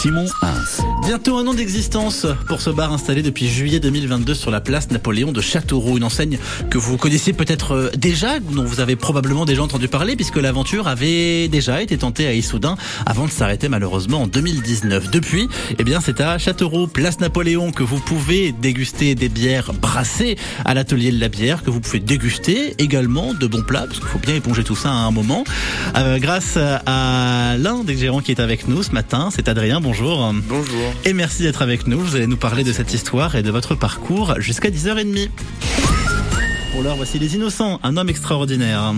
Simon. Bientôt un an d'existence pour ce bar installé depuis juillet 2022 sur la place Napoléon de Châteauroux, une enseigne que vous connaissez peut-être euh, déjà, dont vous avez probablement déjà entendu parler, puisque l'aventure avait déjà été tentée à Issoudun avant de s'arrêter malheureusement en 2019. Depuis, eh bien, c'est à Châteauroux, place Napoléon, que vous pouvez déguster des bières brassées à l'atelier de la bière, que vous pouvez déguster également de bons plats, parce qu'il faut bien éponger tout ça à un moment. Euh, grâce à l'un des gérants qui est avec nous ce matin, c'est Adrien. Bonjour. Bonjour. Et merci d'être avec nous. Vous allez nous parler de cette histoire et de votre parcours jusqu'à 10h30. Pour l'heure, voici Les Innocents, un homme extraordinaire.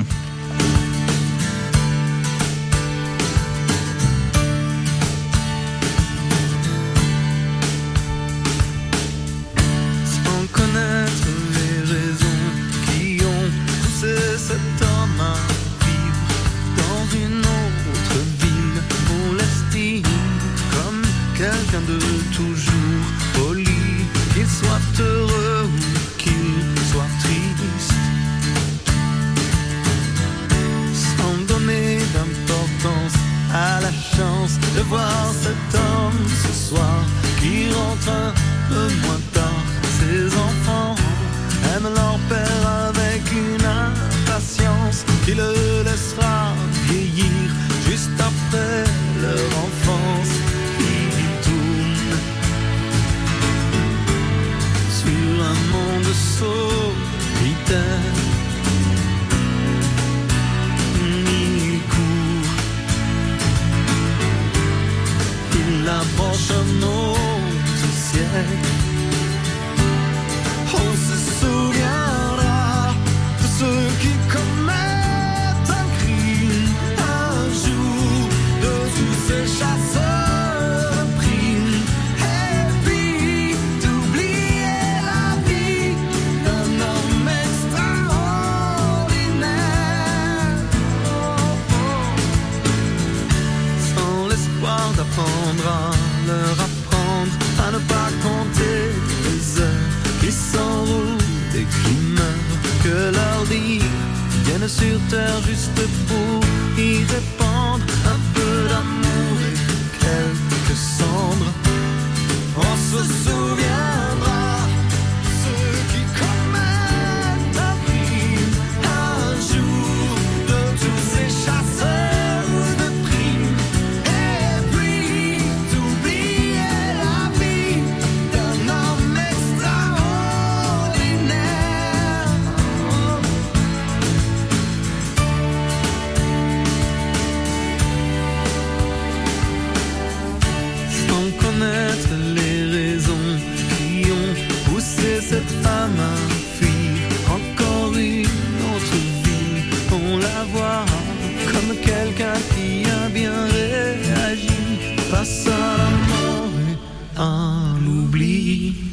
Viennent sur terre juste pour y répandre un peu d'amour et quelques cendres. On se souviendra à la mort à l'oubli.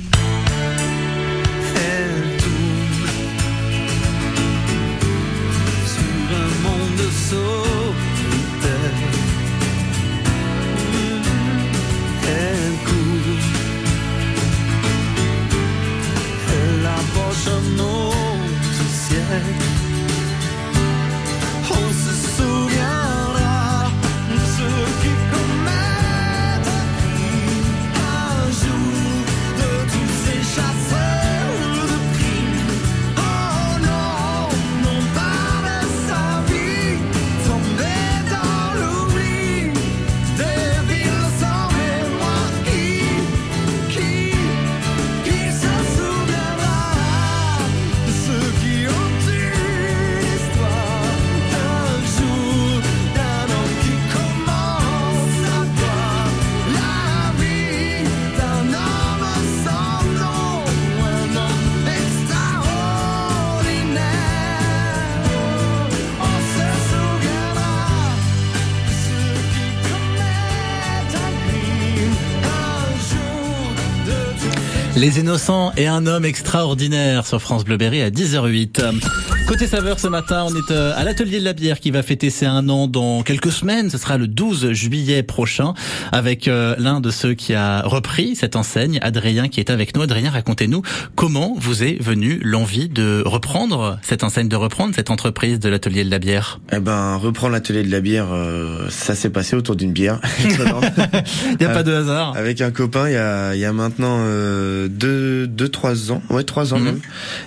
Les Innocents et un homme extraordinaire sur France Bleu Berry à 10h08. Côté saveur ce matin, on est euh, à l'atelier de la bière qui va fêter ses un an dans quelques semaines. Ce sera le 12 juillet prochain avec euh, l'un de ceux qui a repris cette enseigne, Adrien, qui est avec nous. Adrien, racontez-nous comment vous est venue l'envie de reprendre cette enseigne, de reprendre cette entreprise de l'atelier de la bière? Eh ben, reprendre l'atelier de la bière, euh, ça s'est passé autour d'une bière. il n'y a pas de hasard. Avec un copain, il y a, il y a maintenant euh, deux, deux, trois ans, ouais, trois ans Mhm. même.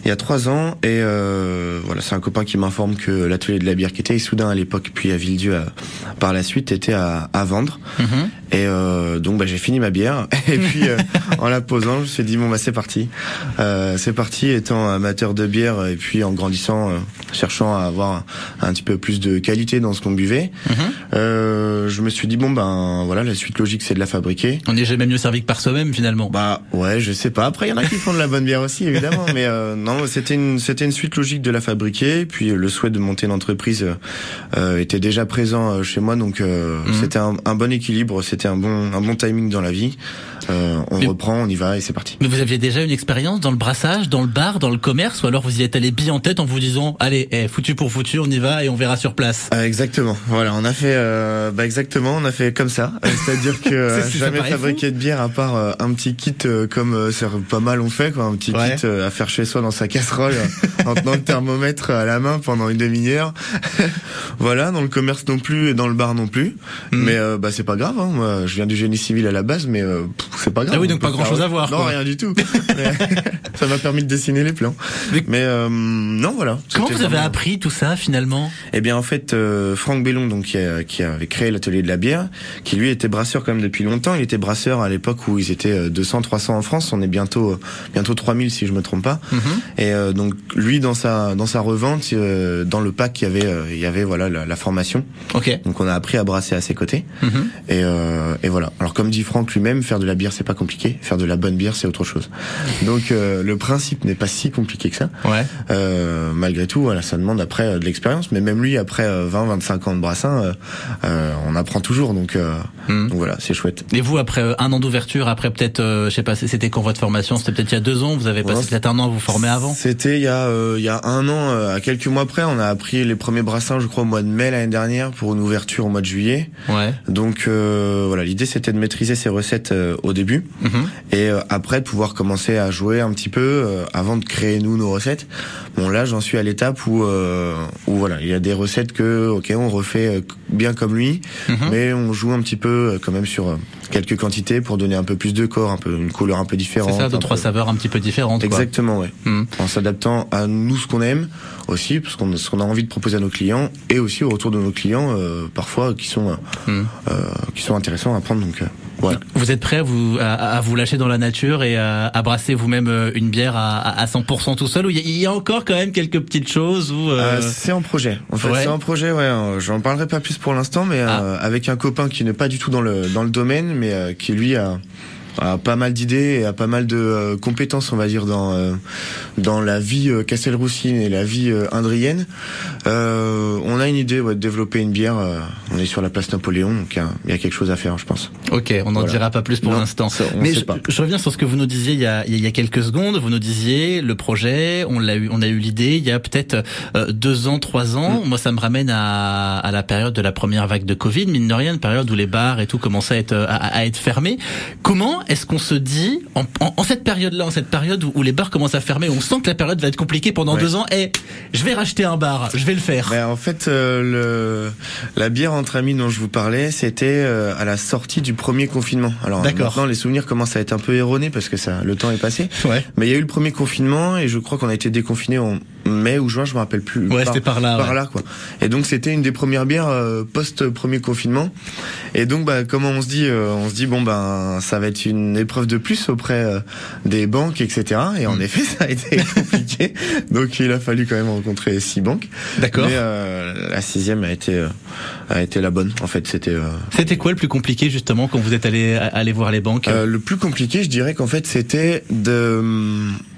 Il y a trois ans, et euh, voilà, c'est un copain qui m'informe que l'atelier de la bière, qui était Issoudun à l'époque, puis à Villedieu à- par la suite, était à, à vendre. Mhm. Et euh, donc bah, j'ai fini ma bière et puis euh, en la posant, je me suis dit bon bah c'est parti, Euh, c'est parti. Étant amateur de bière et puis en grandissant, euh, cherchant à avoir un, un petit peu plus de qualité dans ce qu'on buvait, euh, je me suis dit bon ben voilà la suite logique c'est de la fabriquer. On n'est jamais mieux servi que par soi-même finalement. Bah ouais, je sais pas. Après, il y en a qui font de la bonne bière aussi, évidemment. Mais euh, non, c'était une c'était une suite logique de la fabriquer. Puis euh, le souhait de monter une entreprise euh, euh, était déjà présent chez moi, donc euh, Mhm. c'était un, un bon équilibre, c'était un bon un bon timing dans la vie. Euh, on Mais- reprend, on y va et c'est parti. Mais vous aviez déjà une expérience dans le brassage, dans le bar, dans le commerce, ou alors vous y êtes allé bien en tête en vous disant, allez, eh, foutu pour foutu, on y va et on verra sur place. Euh, exactement. Voilà, on a fait bah exactement, on a fait comme ça. C'est-à-dire que C'est- jamais fabriqué de bière à part un petit kit comme c'est pas mal on fait quoi, un petit Ouais. kit à faire chez soi dans sa casserole en tenant le thermomètre à la main pendant une demi-heure. voilà, dans le commerce non plus et dans le bar non plus. Mhm. Mais euh, bah c'est pas grave. Hein. Moi, je viens du génie civil à la base, mais euh, c'est pas grave. Ah oui, On donc pas grand-chose faire- à voir, Non, quoi. rien du tout. Ça m'a permis de dessiner les plans. Mais- Mais euh, non, voilà. Comment vous avez vraiment- appris tout ça finalement? Eh bien, en fait, euh, Franck Bellon, donc qui, a- qui avait créé l'atelier de la bière, qui lui était brasseur quand même depuis longtemps. Il était brasseur à l'époque où ils étaient euh, 200, 300 en France. On est bientôt, euh, bientôt 3000 si je me trompe pas. Et euh, donc lui, dans sa, dans sa revente, euh, dans le pack, il y avait, euh, il y avait voilà la, la formation. Ok. Donc on a appris à brasser à ses côtés. Mhm. Et, euh, et voilà. Alors comme dit Franck lui-même, faire de la bière c'est pas compliqué. Faire de la bonne bière c'est autre chose. Donc le principe n'est pas si compliqué que ça. Ouais. Malgré tout, voilà, ça demande après de l'expérience. Mais même lui, après 20-25 ans de brassin, on apprend toujours. Donc, Mhm. donc voilà, c'est chouette. Et vous, après un an d'ouverture, après peut-être, je sais pas, c'était quand votre formation? C'était peut-être il y a deux ans. Vous avez passé Ouais, peut-être un an à vous former avant? C'était il y a il y a un an, euh, à quelques mois près, on a appris les premiers brassins, je crois au mois de mai l'année dernière pour une ouverture au mois de juillet. Ouais. Donc euh, voilà, l'idée c'était de maîtriser ces recettes euh, au début Mhm. et euh, après de pouvoir commencer à jouer un petit peu euh, avant de créer nous nos recettes. Bon là, j'en suis à l'étape où euh, où voilà, il y a des recettes que OK, on refait bien comme lui, Mhm. mais on joue un petit peu euh, quand même sur euh, quelques quantités pour donner un peu plus de corps, un peu une couleur un peu différente. C'est ça, deux trois peu- saveurs un petit peu différentes. quoi. Exactement, ouais. Mhm. En s'adaptant à nous ce qu'on aime aussi, parce qu'on ce qu'on a envie de proposer à nos clients et aussi au retour de nos clients euh, parfois qui sont euh, Mhm. euh, qui sont intéressants à prendre. Donc euh, voilà. Vous êtes prêt à vous à, à vous lâcher dans la nature et à, à brasser vous-même euh, une bière à, à à 100% tout seul ou il y, a- encore quand même quelques petites choses où euh, Euh, c'est en projet. En fait, ouais. c'est en projet. Ouais, j'en parlerai pas plus pour l'instant, mais Ah. euh, avec un copain qui n'est pas du tout dans le dans le domaine, mais qui lui a a pas mal d'idées et a pas mal de euh, compétences, on va dire, dans euh, dans la vie euh, Castelroussine et la vie euh, indrienne. Euh, on a une idée ouais, de développer une bière. euh, on est sur la place Napoléon, donc il y y, a quelque chose à faire, je pense. Ok, on n'en Voilà. dira pas plus pour l'instant. Mais je, reviens sur ce que vous nous disiez il y a, il y a quelques secondes. Vous nous disiez le projet, on l'a eu, on a eu l'idée il y a peut-être euh, deux ans, trois ans. Mm. Moi, ça me ramène à, à la période de la première vague de Covid, mine de rien, une période où les bars et tout commençaient à être à, à être fermés. Comment est-ce qu'on se dit en, en- en cette période-là, en cette période où, où les bars commencent à fermer, où on sent que la période va être compliquée pendant Ouais. deux ans, et je vais racheter un bar, je vais le faire. Ben, en fait, euh, le, la bière entre amis dont je vous parlais, c'était euh, à la sortie du premier confinement. Alors D'accord. maintenant, les souvenirs commencent à être un peu erronés parce que ça, le temps est passé. Ouais, Mais il y a eu le premier confinement et je crois qu'on a été déconfiné en mai ou juin, je me rappelle plus. ouais, c'était par là. par ouais. là quoi. Et donc c'était une des premières bières euh, post premier confinement. Et donc bah comment on se dit on se dit bon ben ça va être une épreuve de plus auprès euh, des banques etc. Et en Mm. effet ça a été compliqué. donc il a fallu quand même rencontrer six banques. D'accord. Mais euh, la sixième a été euh, a été la bonne en fait c'était euh, C'était quoi le plus compliqué justement quand vous êtes allé aller voir les banques? Euh, le plus compliqué je dirais qu'en fait c'était de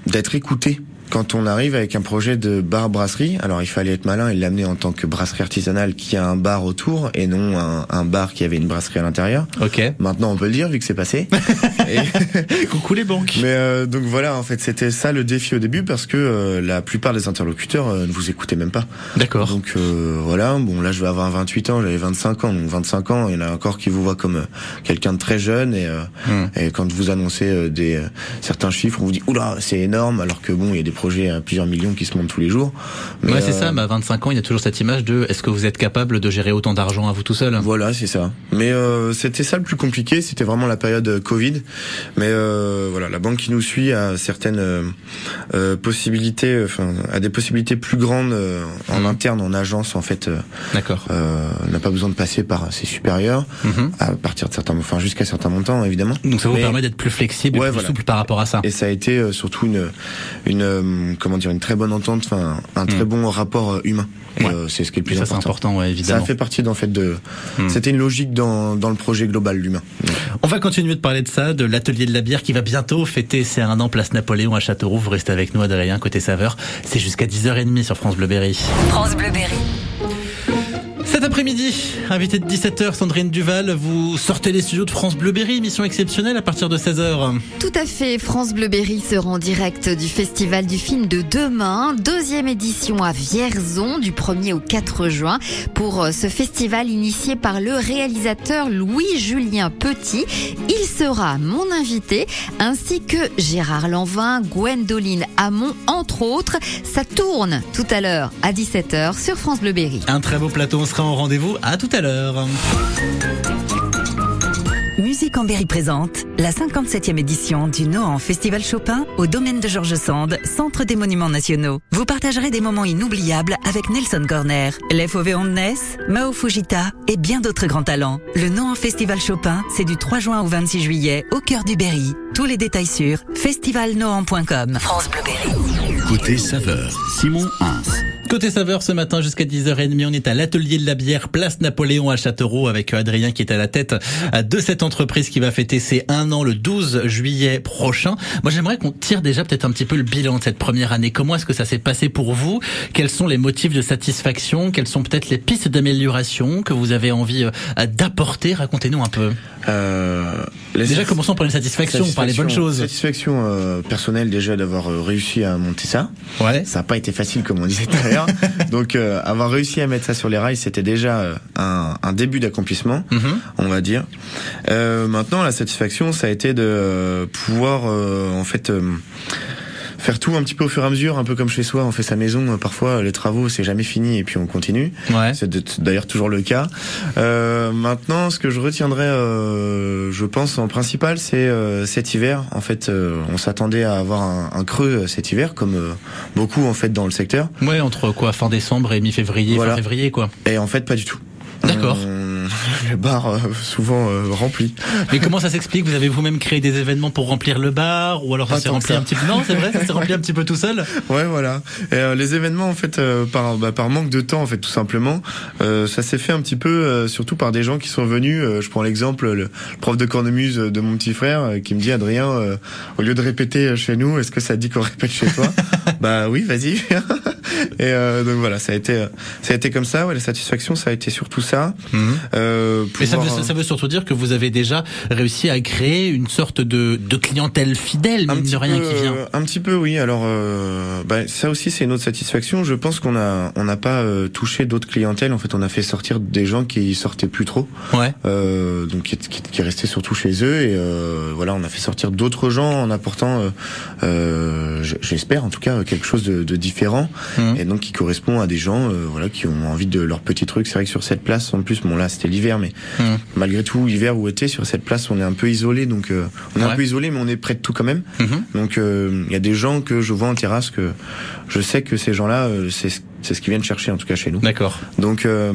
d'être écouté quand on arrive avec un projet de bar brasserie, alors il fallait être malin et l'amener en tant que brasserie artisanale qui a un bar autour et non un, un bar qui avait une brasserie à l'intérieur. Ok. Maintenant, on peut le dire vu que c'est passé. Et- Coucou les banques. mais euh, donc voilà, en fait, c'était ça le défi au début parce que euh, la plupart des interlocuteurs euh, ne vous écoutaient même pas. D'accord. Donc euh, voilà, bon là je vais avoir 28 ans, j'avais 25 ans, donc 25 ans, il y en a encore qui vous voient comme euh, quelqu'un de très jeune et, euh, Hmm. et quand vous annoncez des certains chiffres, on vous dit oula c'est énorme, alors que bon il y a des projets à plusieurs millions qui se montent tous les jours. Mais, Ouais, c'est euh, ça. Mais à 25 ans, il y a toujours cette image de est-ce que vous êtes capable de gérer autant d'argent à vous tout seul? Voilà, c'est ça. Mais euh, c'était ça le plus compliqué, c'était vraiment la période euh, Covid. Mais euh, voilà, la banque qui nous suit a certaines euh, euh, possibilités, enfin a des possibilités plus grandes euh, en Mhm. interne, en agence en fait. euh, D'accord. euh, n'a pas besoin de passer par ses supérieurs Mhm. à partir de certains, enfin jusqu'à certains montants évidemment. Donc ça vous Mais- permet d'être plus flexible, Ouais, plus voilà. souple par rapport à ça. Et ça a été euh, surtout une, une euh, comment dire, une très bonne entente, enfin un très Mhm. bon rapport euh, humain. Ouais. euh, c'est ce qui est le Et plus ça c'est important. important, ouais, Ça évidemment. a fait partie d'en fait de. Mhm. C'était une logique dans dans le projet global l'humain. On va continuer de parler de ça, de l'atelier de la bière qui va bientôt fêter ses un an place Napoléon à Châteauroux. Vous restez avec nous, Adrien, côté saveur. C'est jusqu'à 10h30 sur France Bleu Berry. France Bleu Berry. Cet après-midi, invité de 17h, Sandrine Duval, vous sortez les studios de France Bleu Berry, émission exceptionnelle à partir de 16h. Tout à fait, France Bleu Berry se rend en direct du Festival du film de demain, deuxième édition à Vierzon du 1er au 4 juin. Pour euh, ce festival initié par le réalisateur Louis-Julien Petit, il sera mon invité ainsi que Gérard Lanvin, Gwendoline Hamon entre autres. Ça tourne tout à l'heure à 17h sur France Bleu Berry. Un très beau plateau, on sera en rendez-vous. À tout à l'heure. Musique en Berry présente la 57e édition du Nohant Festival Chopin au domaine de Georges Sand, Centre des Monuments Nationaux. Vous partagerez des moments inoubliables avec Nelson Corner, Lef Ove Ness, Mao Fujita et bien d'autres grands talents. Le Nohant Festival Chopin, c'est du 3 juin au 26 juillet au cœur du Berry. Tous les détails sur festivalnohant.com. France Bleu Berry. Côté saveur, Simon Hins. Côté saveur, ce matin jusqu'à 10h30, on est à l'atelier de la bière, place Napoléon à Châteauroux, avec Adrien qui est à la tête de cette entreprise qui va fêter ses un an le 12 juillet prochain. Moi, j'aimerais qu'on tire déjà peut-être un petit peu le bilan de cette première année. Comment est-ce que ça s'est passé pour vous? Quels sont les motifs de satisfaction? Quelles sont peut-être les pistes d'amélioration que vous avez envie euh, d'apporter? Racontez-nous un peu. Euh, Déjà, commençons par une satisfaction, par les bonnes choses. Satisfaction euh, personnelle déjà d'avoir euh, réussi à monter ça. Ouais. Ça n'a pas été facile comme on disait tout à Donc euh, avoir réussi à mettre ça sur les rails, c'était déjà euh, un, un début d'accomplissement, Mhm. on va dire. Euh, maintenant, la satisfaction, ça a été de euh, pouvoir euh, en fait euh, faire tout un petit peu au fur et à mesure, un peu comme chez soi, on fait sa maison. euh, Parfois, les travaux, c'est jamais fini et puis on continue. Ouais. C'est d'ailleurs toujours le cas. Euh, maintenant, ce que je retiendrai, euh, je pense en principal, c'est euh, cet hiver. En fait, euh, on s'attendait à avoir un, un creux euh, cet hiver, comme euh, beaucoup en fait dans le secteur. Ouais, entre quoi, fin décembre et mi-février, Voilà. fin février, quoi. Et en fait, pas du tout. D'accord. On- Le bar euh, souvent euh, rempli. Mais comment ça s'explique? Vous avez vous-même créé des événements pour remplir le bar ou alors ça s'est rempli ça. un petit peu? Non, c'est vrai, ça s'est rempli un petit peu tout seul. Ouais, voilà. Et, euh, les événements, en fait, euh, par, bah, par manque de temps, en fait, tout simplement, euh, ça s'est fait un petit peu, euh, surtout par des gens qui sont venus. euh, je prends l'exemple, le, prof de cornemuse de mon petit frère, euh, qui me dit, Adrien, euh, au lieu de répéter chez nous, est-ce que ça dit qu'on répète chez toi? Bah oui, vas-y. Et euh, donc voilà, ça a été, euh, ça a été comme ça. Ouais, la satisfaction, ça a été surtout ça. Euh, Mais ça veut, ça veut surtout dire que vous avez déjà réussi à créer une sorte de, de clientèle fidèle, petit de rien peu, qui vient. euh, Un petit peu, oui. Alors, euh, bah, ça aussi, c'est une autre satisfaction. Je pense qu'on a, on n'a pas euh, touché d'autres clientèles. En fait, on a fait sortir des gens qui sortaient plus trop, Ouais. euh, donc qui, qui, qui restaient surtout chez eux. Et euh, voilà, on a fait sortir d'autres gens en apportant, euh, euh, j'espère en tout cas, quelque chose de, de différent. Et donc qui correspond à des gens, euh, voilà, qui ont envie de leur petit truc. C'est vrai que sur cette place, en plus, bon là, c'était l'hiver, mais Mhm. malgré tout, hiver ou été, sur cette place, on est un peu isolé. Donc, euh, on est Ouais. un peu isolé, mais on est près de tout quand même. Mhm. Donc euh, il y a des gens que je vois en terrasse que je sais que ces gens-là, euh, c'est c'est ce qu'ils viennent chercher en tout cas chez nous. D'accord. Donc euh,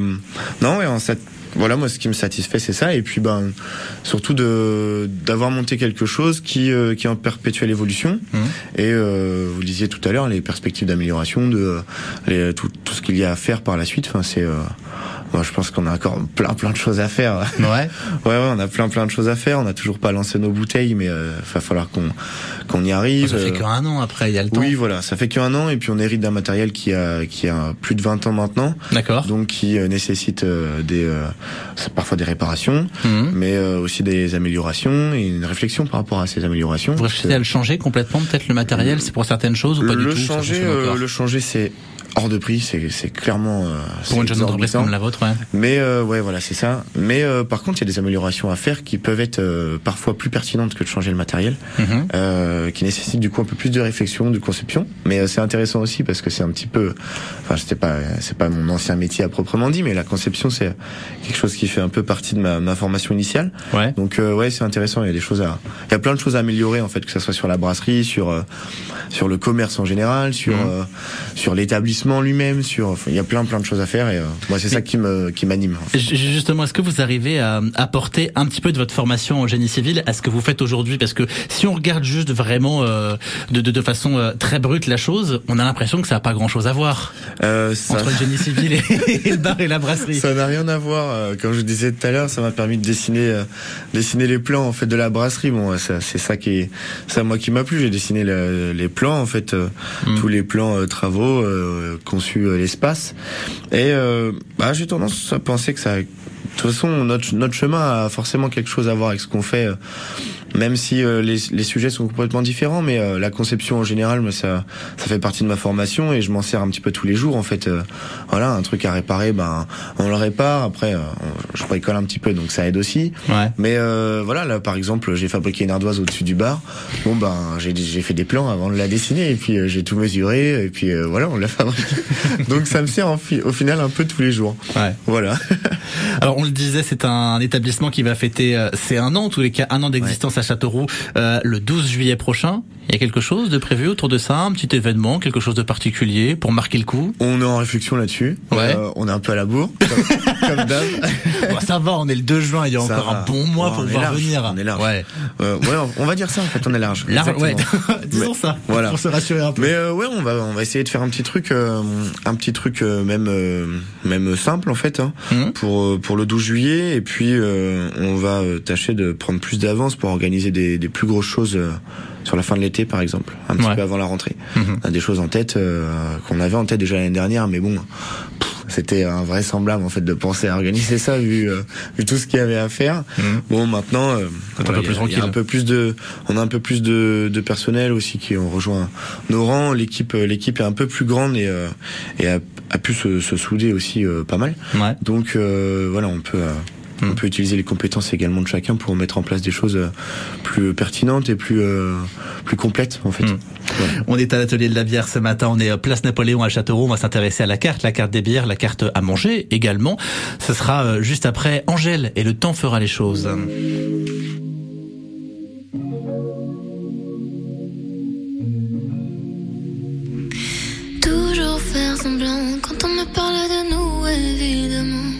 non, ouais, en cette- voilà moi ce qui me satisfait c'est ça et puis ben surtout de d'avoir monté quelque chose qui euh, qui est en perpétuelle évolution Mhm. et euh, vous le disiez tout à l'heure les perspectives d'amélioration de les, tout, tout ce qu'il y a à faire par la suite enfin c'est euh, Moi, je pense qu'on a encore plein plein de choses à faire. Ouais. ouais, ouais, on a plein plein de choses à faire. On n'a toujours pas lancé nos bouteilles, mais euh, va falloir qu'on qu'on y arrive. Ça fait qu'un an après, il y a le temps. oui, voilà, ça fait qu'un an et puis on hérite d'un matériel qui a qui a plus de 20 ans maintenant, D'accord. donc qui euh, nécessite euh, des euh, parfois des réparations, Mhm. mais euh, aussi des améliorations et une réflexion par rapport à ces améliorations. Vous réfléchissez à le changer complètement, peut-être le matériel, c'est pour certaines choses ou pas le du tout ça changer, le changer, c'est hors de prix, c'est clairement euh, Pour une jeune entreprise comme la vôtre, ouais. Mais euh, ouais, voilà, c'est ça. Mais euh, par contre, il y a des améliorations à faire qui peuvent être euh, parfois plus pertinentes que de changer le matériel, euh, qui nécessitent du coup un peu plus de réflexion, de conception. Mais euh, c'est intéressant aussi parce que c'est un petit peu, enfin, c'était pas, c'est pas mon ancien métier à proprement dit, mais la conception c'est quelque chose qui fait un peu partie de ma, ma formation initiale. Ouais. Donc euh, ouais, c'est intéressant. Il y a des choses à, il y a plein de choses à améliorer en fait, que ça soit sur la brasserie, sur euh, sur le commerce en général, sur euh, sur l'établissement lui-même, sur, il y a plein plein de choses à faire et euh, moi c'est ça qui me qui m'anime. en fait. J- Justement, est-ce que vous arrivez à apporter un petit peu de votre formation en génie civil à ce que vous faites aujourd'hui? Parce que si on regarde juste vraiment euh, de, de, de façon euh, très brute la chose, on a l'impression que ça n'a pas grand-chose à voir Euh, ça- entre le génie civil et, et le bar et la brasserie. Ça n'a rien à voir. euh, Comme je disais tout à l'heure, ça m'a permis de dessiner, euh, dessiner les plans en fait de la brasserie. Bon, c'est ça qui est, ça moi qui m'a plu. J'ai dessiné le- les plans en fait, euh, Mm. tous les plans euh, travaux, euh, conçu euh, l'espace. Et euh, bah, j'ai tendance à penser que ça. De toute façon, notre, notre chemin a forcément quelque chose à voir avec ce qu'on fait, euh, même si euh, les, les sujets sont complètement différents. Mais euh, la conception en général, moi, ça, ça fait partie de ma formation et je m'en sers un petit peu tous les jours. En fait, euh, voilà, un truc à réparer, ben on le répare. Après, euh, on- je bricole un petit peu, donc ça aide aussi. Ouais. Mais euh, voilà, là, par exemple, j'ai fabriqué une ardoise au-dessus du bar. Bon, ben, j'ai j'ai fait des plans avant de la dessiner, et puis euh, j'ai tout mesuré, et puis euh, voilà, on l'a fabriqué. donc ça me sert en fi- au final un peu tous les jours. Ouais. Voilà. Alors on le disait, c'est un établissement qui va fêter euh, c'est un an, en tous les cas un an d'existence à Châteauroux euh, le 12 juillet prochain. Il y a quelque chose de prévu autour de ça, un petit événement, quelque chose de particulier pour marquer le coup? On est en réflexion là-dessus. Ouais. Euh, on est un peu à la bourre, comme, comme d'hab. Bon, ça va, on est le 2 juin, il y a Ça encore va. un bon mois Oh, pour on est voir large, venir. on est large. Ouais. Euh, ouais, on- va dire ça en fait, on est large. Large, ouais. Disons ça. voilà. Pour se rassurer un peu. Mais euh, ouais, on va on va essayer de faire un petit truc, euh, un petit truc euh, même euh, même simple en fait hein, Mhm. pour euh, pour le 12 juillet et puis euh, on va tâcher de prendre plus d'avance pour organiser des, des plus grosses choses euh, sur la fin de l'été par exemple, un petit Ouais. peu avant la rentrée. Mhm. On a des choses en tête euh, qu'on avait en tête déjà l'année dernière, mais bon. C'était invraisemblable en fait de penser à organiser ça vu euh, vu tout ce qu'il y avait à faire. Mhm. Bon maintenant euh, un peu plus y a- un peu plus de on a un peu plus de, de personnel aussi qui ont rejoint nos rangs. L'équipe euh, l'équipe est un peu plus grande et euh, et a, a pu se, se souder aussi euh, pas mal. Ouais. Donc euh, voilà, on peut euh, on peut utiliser les compétences également de chacun pour mettre en place des choses euh, plus pertinentes et plus euh, plus complètes en fait. Hmm. On est à l'atelier de la bière ce matin, on est euh, place Napoléon à Châteauroux, on va s'intéresser à la carte, la carte des bières, la carte à manger également. Ce sera euh, juste après Angèle et le temps fera les choses. Toujours faire semblant quand on me parle de nous, évidemment.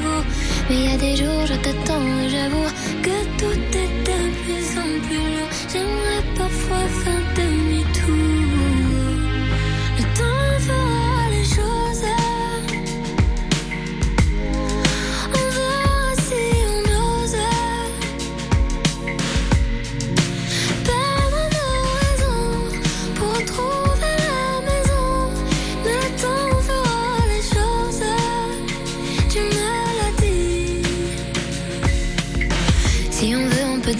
Mais il y a des jours, je t'attends j'avoue que tout est de plus en plus lourd. J'aimerais parfois faire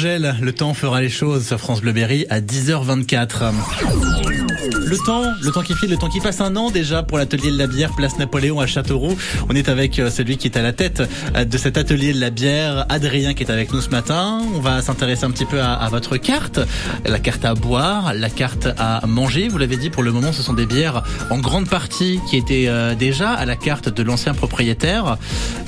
Angèle, le temps fera les choses sur France Bleu Berry à 10h24. Le temps, le temps qui file, le temps qui passe un an déjà pour l'atelier de la bière Place Napoléon à Châteauroux. On est avec euh, celui qui est à la tête euh, de cet atelier de la bière, Adrien qui est avec nous ce matin. On va s'intéresser un petit peu à, à votre carte, la carte à boire, la carte à manger. Vous l'avez dit, pour le moment, ce sont des bières en grande partie qui étaient euh, déjà à la carte de l'ancien propriétaire.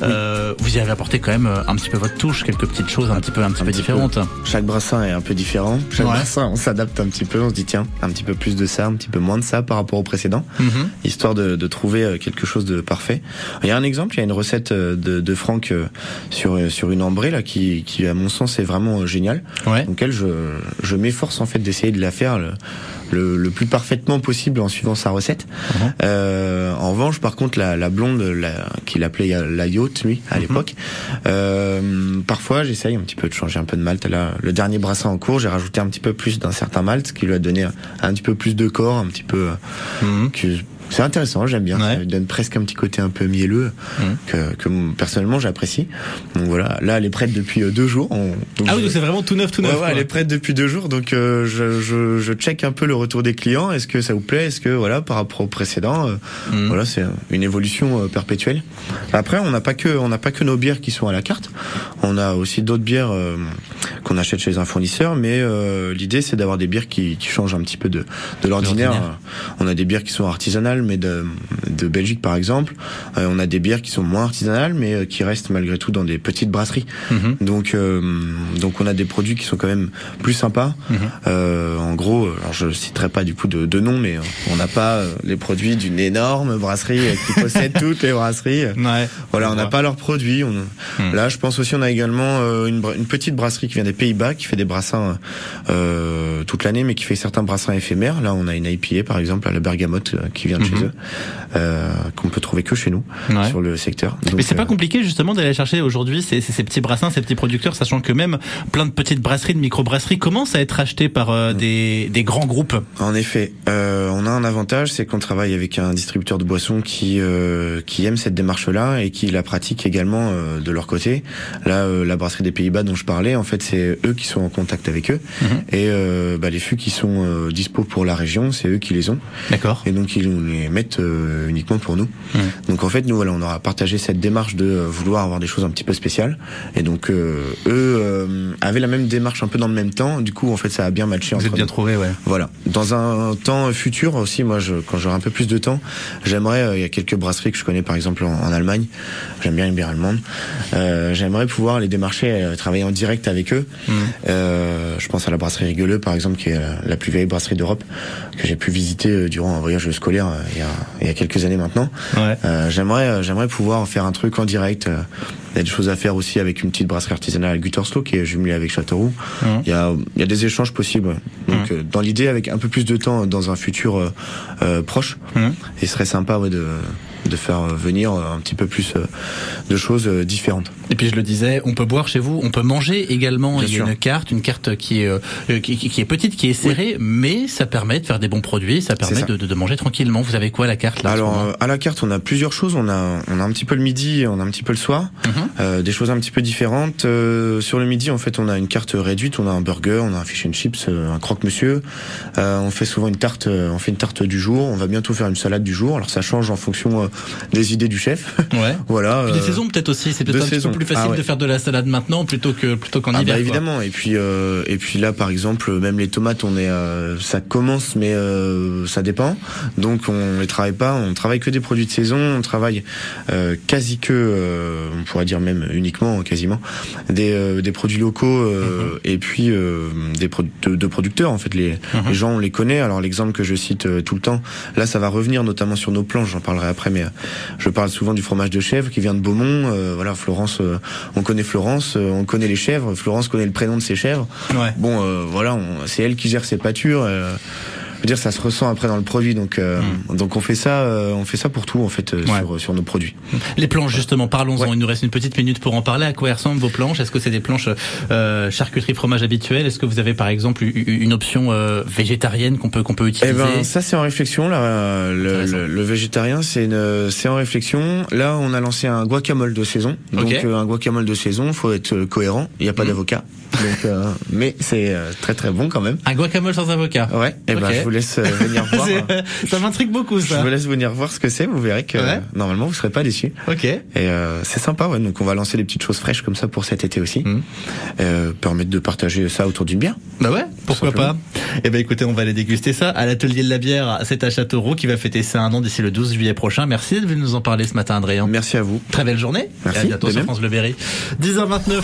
Euh, vous y avez apporté quand même un petit peu votre touche, quelques petites choses un petit peu, un petit peu petit peu. différentes. Chaque brassin est un peu différent. Chaque Ouais. brassin, on s'adapte un petit peu. On se dit tiens, un petit peu plus de ça, un petit peu moins de ça par rapport au précédent, Mhm. histoire de, de trouver euh, quelque chose de parfait. Il y a un exemple, il y a une recette euh, de, de Franck euh, sur sur une ambrée là qui, qui à mon sens est vraiment géniale. Ouais. Donc elle, je, je m'efforce en fait d'essayer de la faire le, le, le plus parfaitement possible en suivant sa recette. Mhm. Euh, en revanche, par contre, la, la blonde, la, qu'il appelait la yacht, lui, à l'époque, euh, parfois j'essaye un petit peu de changer un peu de malt. Là, le dernier brassin en cours, j'ai rajouté un petit peu plus d'un certain malt, ce qui lui a donné un, un petit peu plus de corps, un petit peu... euh, Mhm. C'est intéressant, j'aime bien. Ouais. Ça donne presque un petit côté un peu mielleux Mhm. que, que personnellement j'apprécie. Donc voilà, là elle est prête depuis euh, deux jours. On- donc Ah oui, c'est vraiment tout neuf, tout Ouais, neuf. ouais, quoi. elle est prête depuis deux jours, donc euh, je, je, je check un peu le retour des clients. Est-ce que ça vous plaît? Est-ce que voilà, par rapport au précédent, euh, Mhm. voilà, c'est une évolution euh, perpétuelle. Après, on n'a pas que on n'a pas que nos bières qui sont à la carte. On a aussi d'autres bières euh, qu'on achète chez un fournisseur, mais euh, l'idée c'est d'avoir des bières qui, qui changent un petit peu de, de l'ordinaire. On a des bières qui sont artisanales, mais de, de Belgique par exemple. Euh, on a des bières qui sont moins artisanales, mais euh, qui restent malgré tout dans des petites brasseries. Mhm. Donc, euh, donc on a des produits qui sont quand même plus sympas. Mhm. En gros, alors je citerai pas du coup de, de nom, mais on n'a pas les produits d'une énorme brasserie qui possède toutes les brasseries. Ouais. Voilà, on n'a pas leurs produits. On... Mhm. Là, je pense aussi, on a également une, une petite brasserie qui vient des Pays-Bas, qui fait des brassins toute l'année, mais qui fait certains brassins éphémères. Là, on a une IPA, par exemple, à la Bergamote, qui vient de Mhm. chez eux, euh, qu'on peut trouver que chez nous, Ouais. sur le secteur. Mais Donc, c'est pas euh, compliqué justement d'aller chercher aujourd'hui ces, petits brassins, ces petits producteurs, sachant que même plein de petites brasseries, de micro-brasseries commencent à être achetées par euh, des, des grands groupes. En effet, euh, on a un avantage, c'est qu'on travaille avec un distributeur de boissons qui qui aime cette démarche-là et qui la pratique également de leur côté. Là, la brasserie des Pays-Bas dont je parlais, en fait, c'est eux qui sont en contact avec eux Mhm. et bah, les fûts qui sont dispo pour la région, c'est eux qui les ont D'accord. et donc ils les mettent euh, uniquement pour nous. Mhm. Donc en fait, nous voilà, on aura partagé cette démarche de euh, vouloir avoir des choses un petit peu spéciales et donc euh, eux euh, avaient la même démarche un peu dans le même temps. Du coup, en fait, ça a bien matché Vous entre êtes bien nous. trouvé, ouais. Voilà. Dans un temps futur aussi, moi, je, quand j'aurai un peu plus de temps, j'aimerais, euh, il y a quelques brasseries que je connais par exemple en, en Allemagne, j'aime bien les bières allemandes, euh, j'aimerais pouvoir les démarcher, euh, travailler en direct avec eux. Euh, je pense à la brasserie Rigueuleux par exemple, qui est la, la plus vieille brasserie d'Europe, que j'ai pu visiter durant un voyage scolaire il y a, il y a quelques années maintenant. Ouais. Euh, j'aimerais, euh, j'aimerais pouvoir faire un truc en direct. euh, Il y a des choses à faire aussi avec une petite brasserie artisanale à Gütersloh qui est jumelée avec Châteauroux. Il y a, il y a des échanges possibles. Donc, euh, dans l'idée, avec un peu plus de temps dans un futur euh, proche, Mhm. il serait sympa ouais, de, de faire venir un petit peu plus euh, de choses euh, différentes. Et puis je le disais, on peut boire chez vous, on peut manger également. Bien Il y a une carte, une carte qui est euh, qui, est petite, qui est serrée, mais ça permet de faire des bons produits, ça permet ça. de, manger tranquillement. Vous avez quoi la carte là Alors à la carte, on a plusieurs choses. On a on a un petit peu le midi, on a un petit peu le soir, Mhm. euh, des choses un petit peu différentes. Euh, sur le midi, en fait, on a une carte réduite. On a un burger, on a un fish and chips, un croque-monsieur. Euh, on fait souvent une tarte. on fait une tarte du jour. On va bientôt faire une salade du jour. Alors ça change en fonction des idées du chef. Ouais. voilà. Puis des euh, saisons peut-être aussi, c'est peut-être petit peu plus facile Ah ouais. de faire de la salade maintenant plutôt que plutôt qu'en Ah hiver. bah évidemment et puis euh, et puis là par exemple même les tomates on est euh, ça commence mais euh, ça dépend donc on les travaille pas on travaille que des produits de saison on travaille euh, quasi que euh, on pourrait dire même uniquement quasiment des euh, des produits locaux euh, et puis euh, des pro- de, de producteurs en fait les Mhm. les gens on les connaît alors l'exemple que je cite tout le temps là ça va revenir notamment sur nos planches j'en parlerai après mais euh, je parle souvent du fromage de chèvre qui vient de Beaumont. Euh, voilà Florence euh, on connaît Florence euh, on connaît les chèvres. Florence connaît le prénom de ses chèvres. Ouais. bon euh, voilà c'est elle qui gère ses pâtures euh, veux dire ça se ressent après dans le produit donc euh, donc on fait ça euh, on fait ça pour tout en fait euh. Ouais. sur sur nos produits Les planches justement, parlons-en. Ouais. Il nous reste une petite minute pour en parler. À quoi ressemblent vos planches? Est-ce que c'est des planches euh, charcuterie fromage habituelles Est-ce que vous avez par exemple une option euh, végétarienne qu'on peut qu'on peut Eh utiliser? ben, ça c'est en réflexion là. Le, le, le végétarien, c'est une, c'est en réflexion. Là, on a lancé un guacamole de saison. Donc un guacamole de saison, faut être cohérent. Il n'y a pas Mhm. d'avocat. Donc, euh, mais c'est euh, très très bon quand même. Un guacamole sans avocat. Ouais. Et ben, Ok. je vous laisse euh, venir voir. C'est- ça m'intrigue beaucoup Je ça. vous laisse venir voir ce que c'est. Vous verrez que Ouais. euh, normalement vous serez pas déçus. Ok. Et euh, c'est sympa. Ouais. Donc on va lancer des petites choses fraîches comme ça pour cet été aussi. Euh, permettre de partager ça autour d'une bière. Bah ouais, pourquoi pas Eh ben écoutez, on va aller déguster ça à l'atelier de la bière. C'est à Châteauroux qui va fêter ses un an d'ici le 12 juillet prochain. Merci de nous en parler ce matin, Adrien. Merci à vous. Très belle journée. Merci, Et à bientôt sur. France Bleu Berry. 10h29.